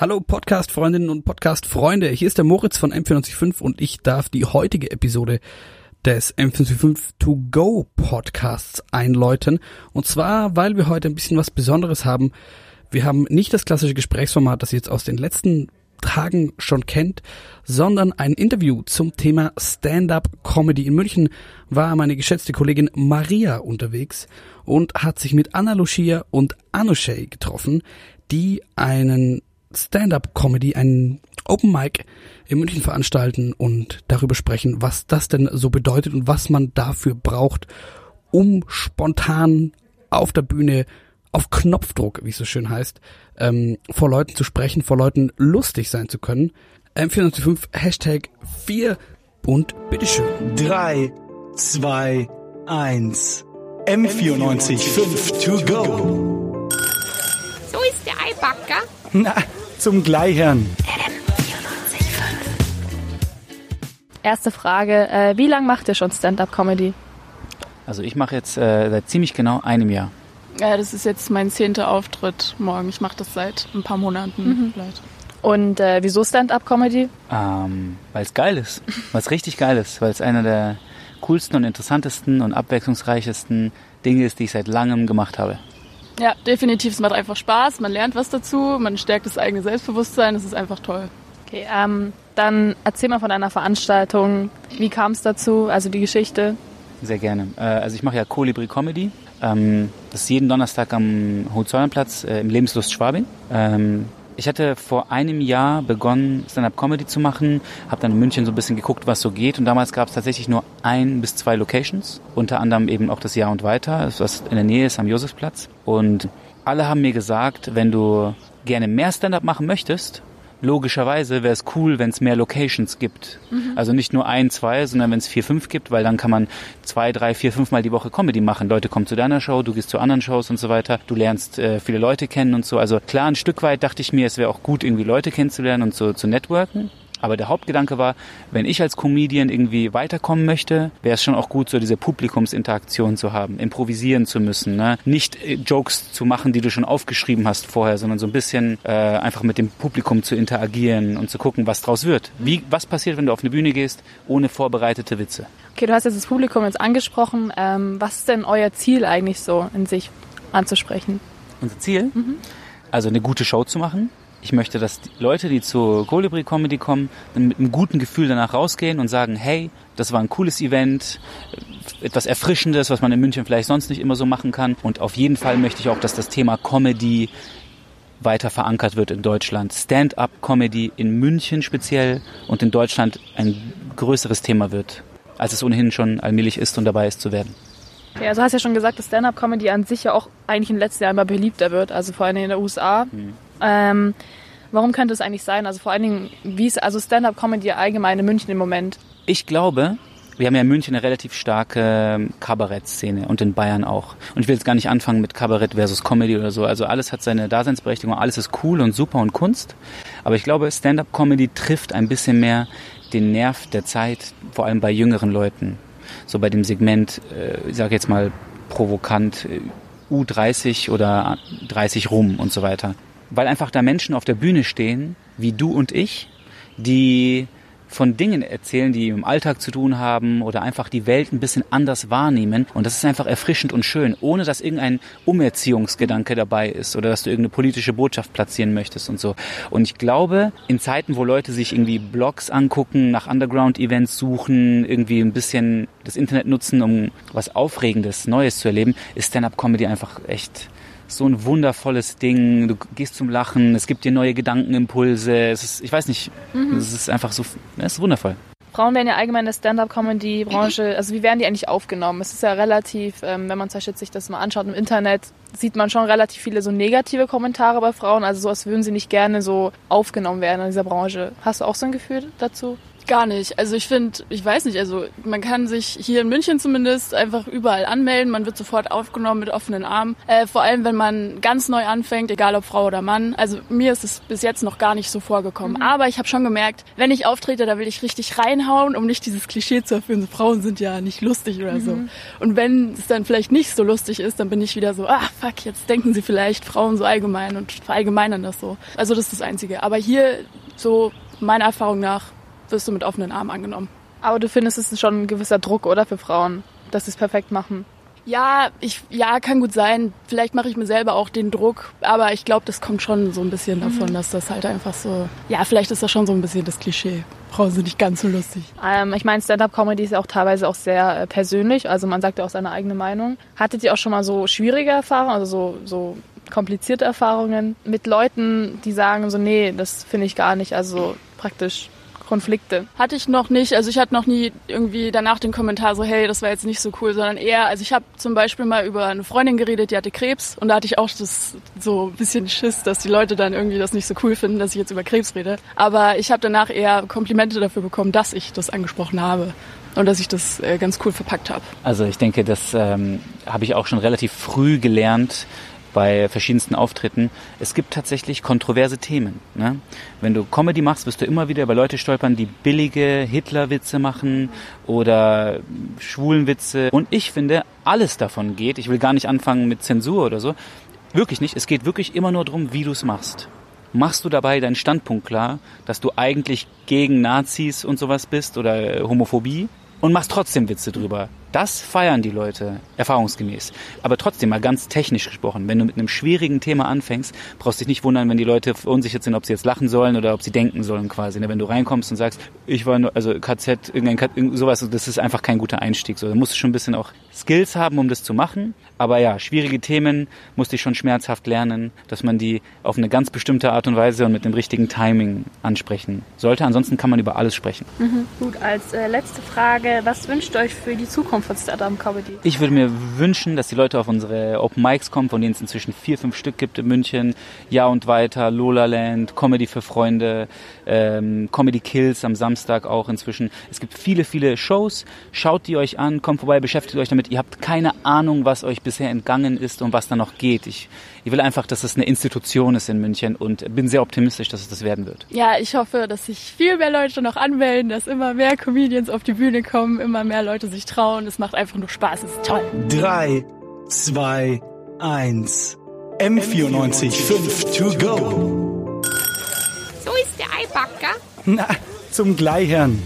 Hallo Podcast-Freundinnen und Podcast-Freunde, hier ist der Moritz von M495 und ich darf die heutige Episode des M495 To Go Podcasts einläuten. Und zwar, weil wir heute ein bisschen was Besonderes haben. Wir haben nicht das klassische Gesprächsformat, das ihr jetzt aus den letzten Tagen schon kennt, sondern ein Interview zum Thema Stand-up Comedy. In München war meine geschätzte Kollegin Maria unterwegs und hat sich mit Anna Lucia und Anushay getroffen, die einen Stand-up-Comedy, einen Open Mic in München veranstalten und darüber sprechen, was das denn so bedeutet und was man dafür braucht, um spontan auf der Bühne auf Knopfdruck, wie es so schön heißt, ähm, vor Leuten zu sprechen, vor Leuten lustig sein zu können. M495 Hashtag 4 und bitteschön. 3, 2, 1. M94 5 to go. So ist der Eibacker. Na, zum Gleichern. Erste Frage, äh, wie lange macht ihr schon Stand-up-Comedy? Also ich mache jetzt äh, seit ziemlich genau einem Jahr. Ja, das ist jetzt mein zehnter Auftritt morgen. Ich mache das seit ein paar Monaten Mhm. vielleicht. Und äh, wieso Stand-up-Comedy? Ähm, weil es geil ist. Weil es richtig geil ist. Weil es einer der coolsten und interessantesten und abwechslungsreichesten Dinge ist, die ich seit langem gemacht habe. Ja, definitiv. Es macht einfach Spaß. Man lernt was dazu. Man stärkt das eigene Selbstbewusstsein. Das ist einfach toll. Okay, ähm, dann erzähl mal von deiner Veranstaltung. Wie kam es dazu? Also die Geschichte. Sehr gerne. Äh, also ich mache ja Kolibri Comedy. Ähm, das ist jeden Donnerstag am Hohenzollernplatz äh, im Lebenslust Schwabing. Ähm, ich hatte vor einem Jahr begonnen, Stand-Up-Comedy zu machen, habe dann in München so ein bisschen geguckt, was so geht. Und damals gab es tatsächlich nur ein bis zwei Locations, unter anderem eben auch das Jahr und weiter, was in der Nähe ist am Josefsplatz. Und alle haben mir gesagt, wenn du gerne mehr Stand-Up machen möchtest, logischerweise wäre es cool, wenn es mehr Locations gibt. Also nicht nur ein, zwei, sondern wenn es vier, fünf gibt, weil dann kann man zwei, drei, vier, fünf Mal die Woche Comedy machen. Leute kommen zu deiner Show, du gehst zu anderen Shows und so weiter. Du lernst äh, viele Leute kennen und so. Also klar, ein Stück weit dachte ich mir, es wäre auch gut, irgendwie Leute kennenzulernen und so zu networken. Aber der Hauptgedanke war, wenn ich als Comedian irgendwie weiterkommen möchte, wäre es schon auch gut, so diese Publikumsinteraktion zu haben, improvisieren zu müssen, ne? nicht äh, Jokes zu machen, die du schon aufgeschrieben hast vorher, sondern so ein bisschen äh, einfach mit dem Publikum zu interagieren und zu gucken, was draus wird. Wie, was passiert, wenn du auf eine Bühne gehst, ohne vorbereitete Witze? Okay, du hast jetzt das Publikum jetzt angesprochen. Ähm, was ist denn euer Ziel eigentlich so in sich anzusprechen? Unser Ziel, also eine gute Show zu machen. Ich möchte, dass die Leute, die zur Colibri Comedy kommen, dann mit einem guten Gefühl danach rausgehen und sagen, hey, das war ein cooles Event, etwas Erfrischendes, was man in München vielleicht sonst nicht immer so machen kann. Und auf jeden Fall möchte ich auch, dass das Thema Comedy weiter verankert wird in Deutschland. Stand-up-Comedy in München speziell und in Deutschland ein größeres Thema wird, als es ohnehin schon allmählich ist und dabei ist zu werden. Okay, also hast ja schon gesagt, dass Stand-up-Comedy an sich ja auch eigentlich in den letzten Jahren immer beliebter wird, also vor allem in den USA. Ähm, warum könnte es eigentlich sein? Also vor allen Dingen, wie ist also Stand-up-Comedy allgemein in München im Moment? Ich glaube, wir haben ja in München eine relativ starke Kabarettszene und in Bayern auch. Und ich will jetzt gar nicht anfangen mit Kabarett versus Comedy oder so. Also alles hat seine Daseinsberechtigung, alles ist cool und super und Kunst. Aber ich glaube, Stand-up-Comedy trifft ein bisschen mehr den Nerv der Zeit, vor allem bei jüngeren Leuten. So bei dem Segment, äh, ich sage jetzt mal provokant, äh, U30 oder 30 rum und so weiter. Weil einfach da Menschen auf der Bühne stehen, wie du und ich, die von Dingen erzählen, die im Alltag zu tun haben oder einfach die Welt ein bisschen anders wahrnehmen. Und das ist einfach erfrischend und schön, ohne dass irgendein Umerziehungsgedanke dabei ist oder dass du irgendeine politische Botschaft platzieren möchtest und so. Und ich glaube, in Zeiten, wo Leute sich irgendwie Blogs angucken, nach Underground-Events suchen, irgendwie ein bisschen das Internet nutzen, um was Aufregendes, Neues zu erleben, ist Stand-Up-Comedy einfach echt so ein wundervolles Ding. Du gehst zum Lachen, es gibt dir neue Gedankenimpulse. Es ist, ich weiß nicht, es ist einfach so, es ist wundervoll. Frauen werden ja allgemein in der Stand-up-Comedy-Branche, also wie werden die eigentlich aufgenommen? Es ist ja relativ, ähm, wenn man zum Beispiel sich das mal anschaut im Internet, sieht man schon relativ viele so negative Kommentare bei Frauen, also so als würden sie nicht gerne so aufgenommen werden in dieser Branche. Hast du auch so ein Gefühl dazu? Gar nicht. Also ich finde, ich weiß nicht, also man kann sich hier in München zumindest einfach überall anmelden. Man wird sofort aufgenommen mit offenen Armen. Äh, vor allem, wenn man ganz neu anfängt, egal ob Frau oder Mann. Also mir ist es bis jetzt noch gar nicht so vorgekommen. Mhm. Aber ich habe schon gemerkt, wenn ich auftrete, da will ich richtig reinhauen, um nicht dieses Klischee zu erfüllen. So, Frauen sind ja nicht lustig oder mhm. so. Und wenn es dann vielleicht nicht so lustig ist, dann bin ich wieder so, ah fuck, jetzt denken sie vielleicht Frauen so allgemein und verallgemeinern das so. Also das ist das Einzige. Aber hier so meiner Erfahrung nach wirst du mit offenen Armen angenommen. Aber du findest, es ist schon ein gewisser Druck, oder, für Frauen, dass sie es perfekt machen? Ja, ich, ja, kann gut sein. Vielleicht mache ich mir selber auch den Druck, aber ich glaube, das kommt schon so ein bisschen davon, mhm. dass das halt einfach so, ja, vielleicht ist das schon so ein bisschen das Klischee. Frauen sind nicht ganz so lustig. Ähm, ich meine, Stand-up-Comedy ist ja auch teilweise auch sehr äh, persönlich, also man sagt ja auch seine eigene Meinung. Hattet ihr auch schon mal so schwierige Erfahrungen, also so, so komplizierte Erfahrungen mit Leuten, die sagen so, nee, das finde ich gar nicht, also praktisch Konflikte? Hatte ich noch nicht. Also ich hatte noch nie irgendwie danach den Kommentar so, hey, das war jetzt nicht so cool, sondern eher, also ich habe zum Beispiel mal über eine Freundin geredet, die hatte Krebs und da hatte ich auch das so ein bisschen Schiss, dass die Leute dann irgendwie das nicht so cool finden, dass ich jetzt über Krebs rede. Aber ich habe danach eher Komplimente dafür bekommen, dass ich das angesprochen habe und dass ich das äh, ganz cool verpackt habe. Also ich denke, das ähm, habe ich auch schon relativ früh gelernt, bei verschiedensten Auftritten. Es gibt tatsächlich kontroverse Themen. Ne? Wenn du Comedy machst, wirst du immer wieder über Leute stolpern, die billige Hitlerwitze machen oder Schwulenwitze. Und ich finde, alles davon geht. Ich will gar nicht anfangen mit Zensur oder so. Wirklich nicht. Es geht wirklich immer nur darum, wie du es machst. Machst du dabei deinen Standpunkt klar, dass du eigentlich gegen Nazis und sowas bist oder Homophobie und machst trotzdem Witze drüber? Das feiern die Leute, erfahrungsgemäß. Aber trotzdem mal ganz technisch gesprochen, wenn du mit einem schwierigen Thema anfängst, brauchst du dich nicht wundern, wenn die Leute unsicher sind, ob sie jetzt lachen sollen oder ob sie denken sollen quasi. Ne? Wenn du reinkommst und sagst, ich war nur, also KZ, irgendein sowas, das ist einfach kein guter Einstieg. So, da musst du schon ein bisschen auch Skills haben, um das zu machen. Aber ja, schwierige Themen musste ich schon schmerzhaft lernen, dass man die auf eine ganz bestimmte Art und Weise und mit dem richtigen Timing ansprechen sollte. Ansonsten kann man über alles sprechen. Mhm. Gut, als äh, letzte Frage, was wünscht euch für die Zukunft? Zukunft von Stand-Up Comedy? Ich würde mir wünschen, dass die Leute auf unsere Open Mics kommen, von denen es inzwischen vier, fünf Stück gibt in München. Ja und weiter, Lola Land, Comedy für Freunde, ähm, Comedy Kills am Samstag auch inzwischen. Es gibt viele, viele Shows. Schaut die euch an, kommt vorbei, beschäftigt euch damit. Ihr habt keine Ahnung, was euch bisher entgangen ist und was da noch geht. Ich, ich will einfach, dass es eine Institution ist in München und bin sehr optimistisch, dass es das werden wird. Ja, ich hoffe, dass sich viel mehr Leute noch anmelden, dass immer mehr Comedians auf die Bühne kommen, immer mehr Leute sich trauen es macht einfach nur Spaß, es ist toll. 3, 2, 1. M94 5 to go. So ist der Eibacker. Na, zum Gleichern.